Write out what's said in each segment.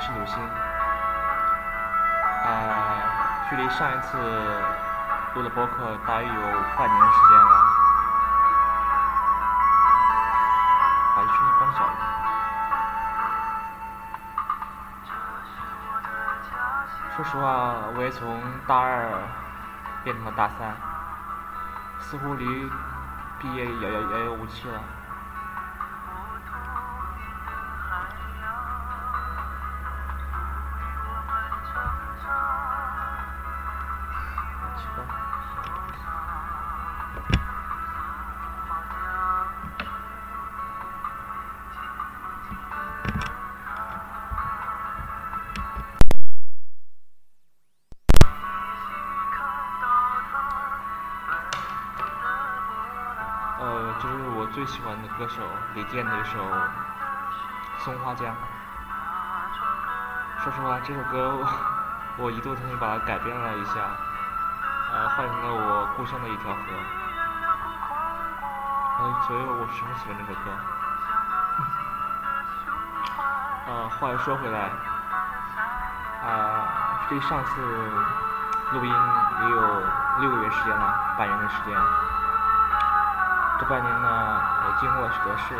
是刘星。呃，距离上一次录的播客大约有半年时间了。把声音关小。说实话，我也从大二变成了大三，似乎离毕业遥遥遥遥无期了。呃，就是我最喜欢的歌手李健的一首《松花江》。说实话，这首歌我我一度曾经把它改编了一下，呃，换成了我故乡的一条河。呃，所以我十分喜欢这首歌。呃，话又说回来，啊、距离上次录音也有六个月时间了，半年的时间。这半年呢，也经过了许多事，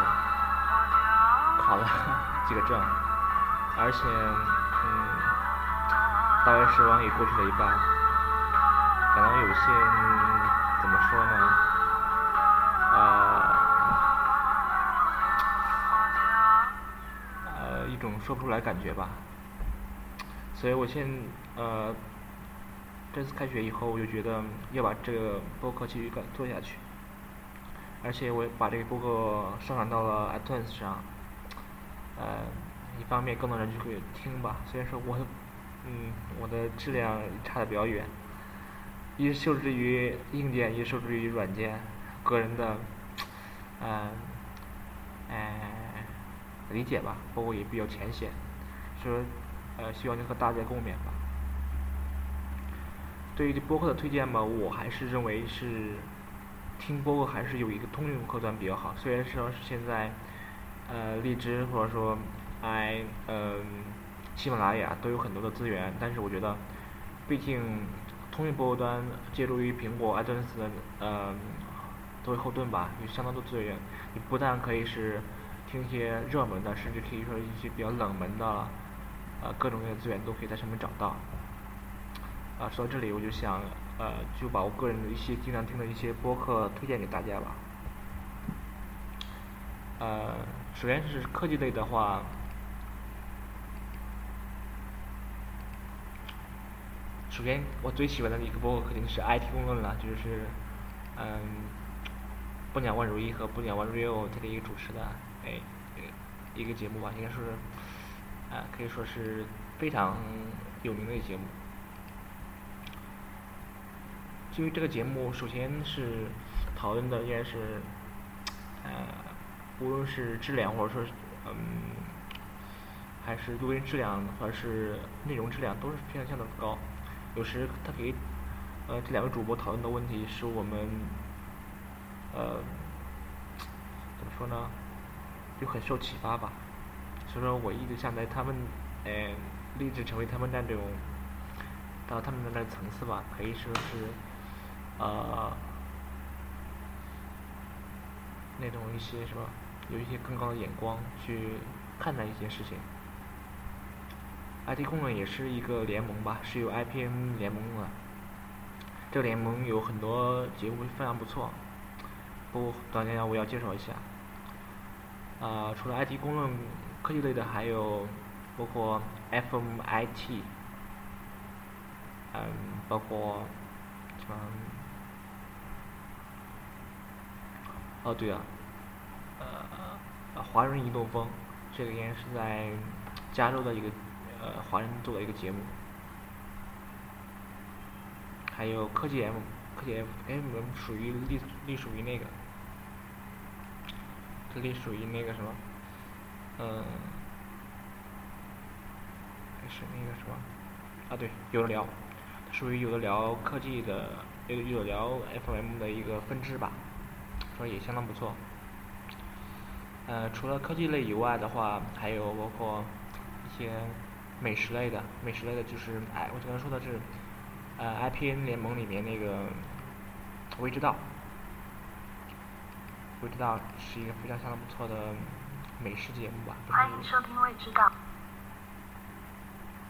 考了 几个证，而且，嗯，大学时光也过去了一半，有些，怎么说呢，呃，呃，一种说不出来感觉吧。所以我现呃，这次开学以后，我就觉得要把这个播客继续干做下去。而且我也把这个播客上传到了 iTunes 上，呃，一方面更多人就会听吧。虽然说我，嗯，我的质量差的比较远，一受制于硬件，一受制于软件，个人的，嗯、呃，理解吧，包括也比较浅显，说，呃，希望能和大家共勉吧。对于这播客的推荐吧，我还是认为是。听播客还是有一个通用客端比较好，虽然说是现在，呃，荔枝或者说哎嗯、喜马拉雅都有很多的资源，但是我觉得，毕竟通用播客端借助于苹果 iTunes 的呃作为后盾吧，有相当多资源，你不但可以是听一些热门的，甚至可以说一些比较冷门的，呃各种各样的资源都可以在上面找到。啊，说到这里我就想。呃，就把我个人的一些经常听的一些播客推荐给大家吧。呃，首先是科技类的话，首先我最喜欢的一个播客肯定是 IT 公论了，就是嗯，不鸟万如一和不鸟万如六他的一个主持的哎一个节目吧，应该说是啊、可以说是非常有名的一个节目。因为这个节目，首先是讨论的应该是，呃，无论是质量或者说是嗯，还是录音质量或者是内容质量都是非常相当高。有时他给呃这两个主播讨论的问题是我们呃怎么说呢，就很受启发吧。所以说我一直想在他们呃立志成为他们那种到他们的那层次吧，可以说是。呃，那种一些什么，有一些更高的眼光去看待一些事情。IT 公论也是一个联盟吧，是由 IPM 联盟的。这个联盟有很多节目非常不错，不，过短时间我要介绍一下。呃，除了 IT 公论科技类的，还有包括 FMIT，嗯，包括什么？哦，对了，呃，华人移动风，这个应该是在加州的一个呃华人做的一个节目。还有科技 M，科技 FM 属于隶隶属于那个，这隶属于那个什么，嗯，还是那个什么，啊对，有的聊，属于有的聊科技的，有有的聊 FM 的一个分支吧。说也相当不错。呃，除了科技类以外的话，还有包括一些美食类的，美食类的就是哎，我刚才说的是呃 IPN 联盟里面那个未知道，未知道是一个非常相当不错的美食节目吧。欢迎收听未知道，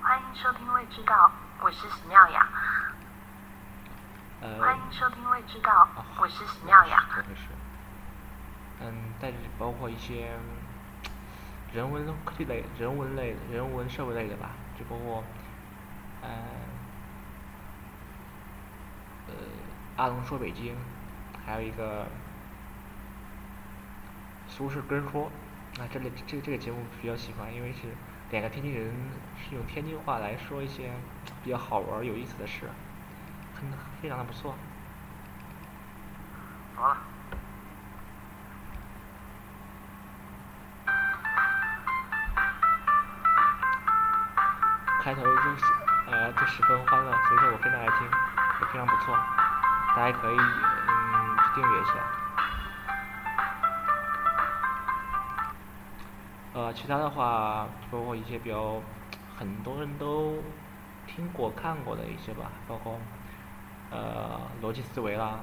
欢迎收听未知道，我是喜妙雅。呃，欢迎收听未知道，我是喜妙雅。怎么回事？嗯，但是包括一些人文科技类、人文类、人文社会类的吧，就包括呃呃阿龙说北京，还有一个苏轼根说，啊，这类这这个节目比较喜欢，因为是两个天津人是用天津话来说一些比较好玩、有意思的事，很非常的不错。所以说我非常爱听，也非常不错，大家可以嗯去订阅一下。呃，其他的话包括一些比较很多人都听过看过的一些吧，包括呃逻辑思维啦，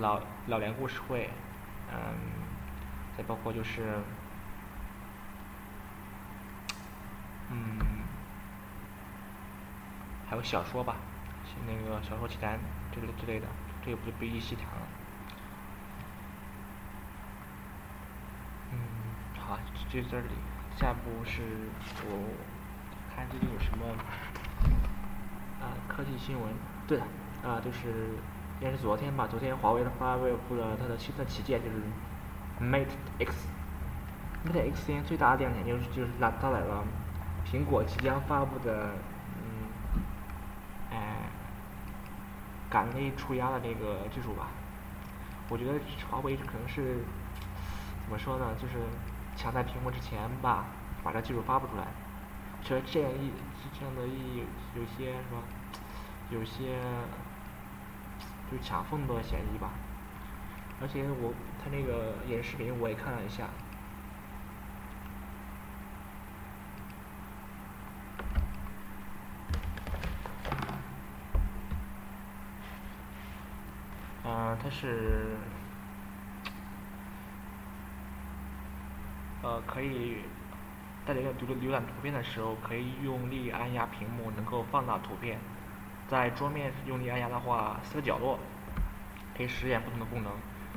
老老梁故事会，嗯，再包括就是。还有小说吧，像那个小说奇谈这个之类的，这个不就不一细谈了。嗯，好，就这里，下一步是我看最近有什么啊科技新闻，对，啊就是应该是昨天吧，昨天华为的发布了它的新的旗舰，就是 Mate X 现在最大的亮点就是就是拉搭载了。苹果即将发布的，嗯，哎，感内触压的那个技术吧，我觉得华为可能是怎么说呢，就是抢在苹果之前吧，把这技术发布出来。觉得这样一这样的意有些是吧，有些就抢缝的嫌疑吧。而且我他那个演示视频我也看了一下。它是，呃，可以大家浏浏览图片的时候，可以用力按压屏幕，能够放大图片。在桌面用力按压的话，四个角落可以实现不同的功能，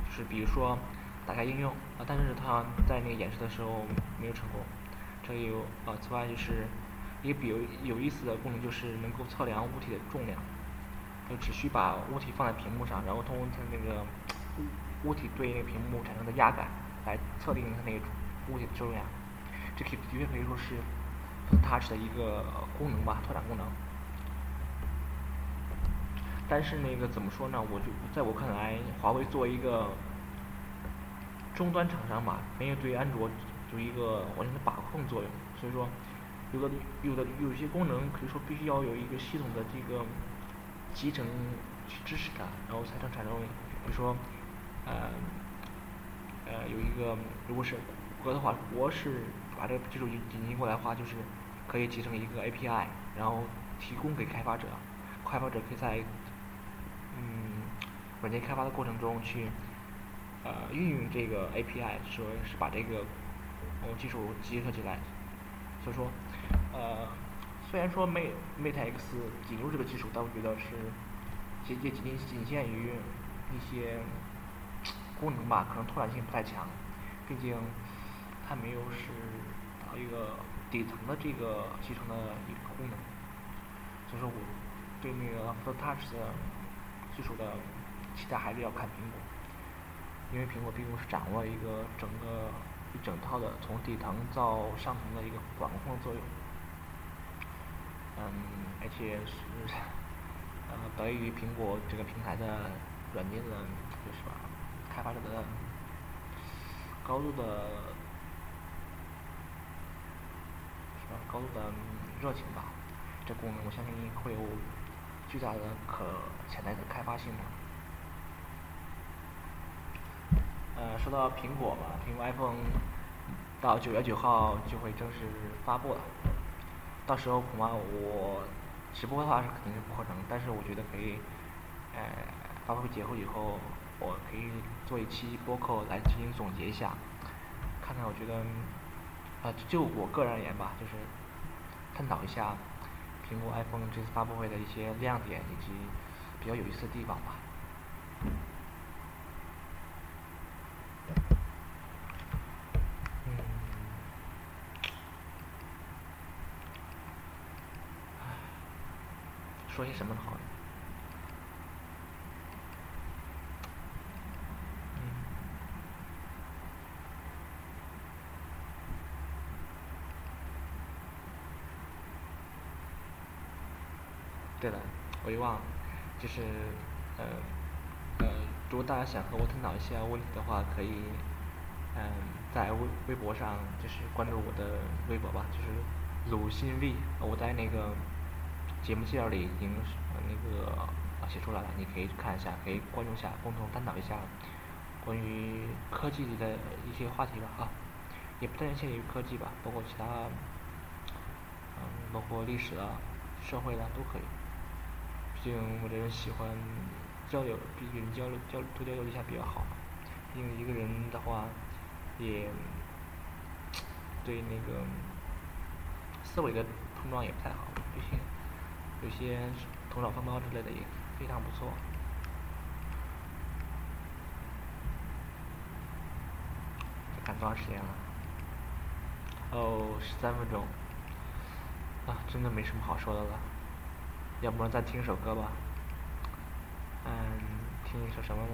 就是比如说打开应用，啊，但是它在那个演示的时候没有成功。这有，呃，此外就是一个比较有意思的功能，就是能够测量物体的重量。就只需把物体放在屏幕上，然后通过它那个物物体对那个屏幕产生的压感来测定它那个物体的重量。这可以的确可以说是 Touch 的一个功能吧，拓展功能。但是那个怎么说呢？我就在我看来，华为作为一个终端厂商嘛，没有对安卓有一个完全的把控作用。所以说，有的有的有些功能可以说必须要有一个系统的这个。集成去支持它，然后才能产生，比如说，呃，呃，有一个，如果是谷歌的话，我是把这个技术引引进过来的话，就是可以集成一个 API，然后提供给开发者，开发者可以在嗯软件开发的过程中去呃运用这个 API，说是把这个技术结合起来，所以说呃。虽然说 Mate Mate X 引入这个技术，但我觉得是仅仅仅仅限于一些功能吧，可能拓展性不太强。毕竟它没有是一个底层的这个集成的一个功能。所以说我对那个 f o Touch 的技术的期待还是要看苹果，因为苹果毕竟是掌握一个整个一整套的从底层到上层的一个管控作用。嗯，而且是呃得益于苹果这个平台的软件的，就是吧，开发者的高度的，是吧，高度的热情吧，这功能我相信会有巨大的可潜在的开发性吧。呃，说到苹果嘛，苹果 iPhone 到九月九号就会正式发布了。到时候恐怕我直播的话是肯定是不可能，但是我觉得可以，呃，发布会结束以后，我可以做一期播客来进行总结一下，看看我觉得，啊，就我个人而言吧，就是探讨一下苹果 iPhone 这次发布会的一些亮点以及比较有意思的地方吧。说些什么好呢？嗯。对了，我又忘了，就是呃呃，如果大家想和我探讨一些问题的话，可以嗯在微微博上就是关注我的微博吧，就是鲁新 V，我在那个。节目介绍里已经那个写出来了，你可以看一下，可以关注一下，共同探讨一下关于科技的一些话题吧，啊，也不单限于科技吧，包括其他，嗯，包括历史啊、社会啊都可以。毕竟我这人喜欢交流，毕竟交流交多交流一下比较好。因为一个人的话，也对那个思维的碰撞也不太好，毕竟。有些头脑风暴之类的也非常不错。看多长时间了？哦，十三分钟。啊，真的没什么好说的了。要不然再听首歌吧。嗯，听一首什么呢？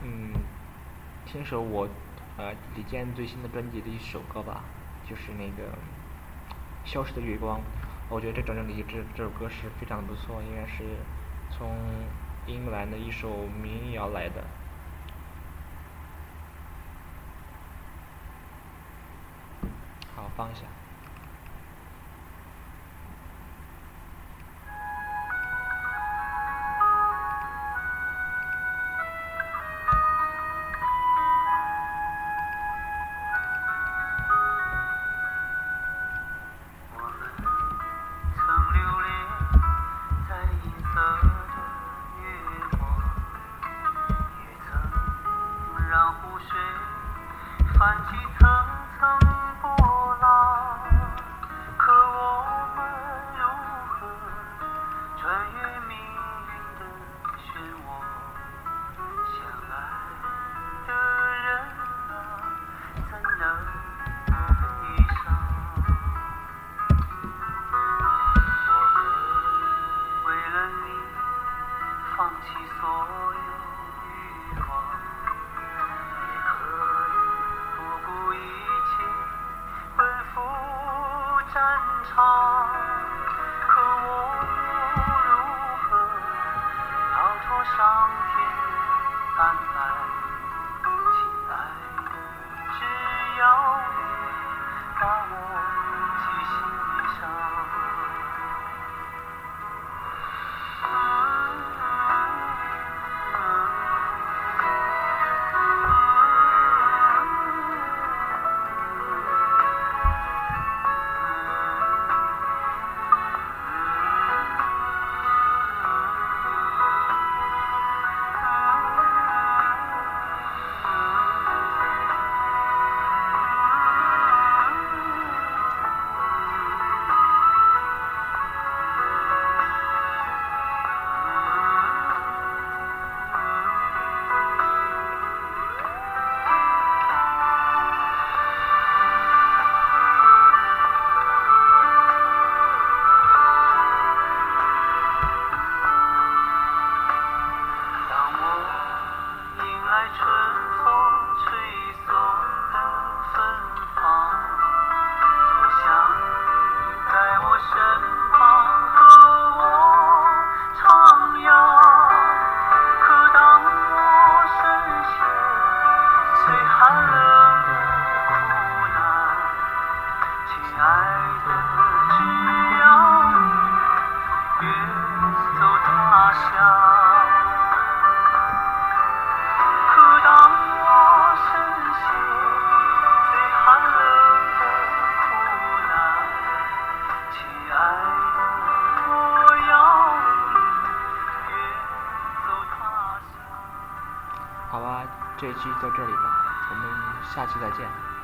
嗯，听首我呃李健最新的专辑的一首歌吧，就是那个《消失的月光》。我觉得这整整的一这首歌是非常的不错，应该是从英格兰的一首民谣来的。好，放一下。Mama. 到这里吧，我们下期再见。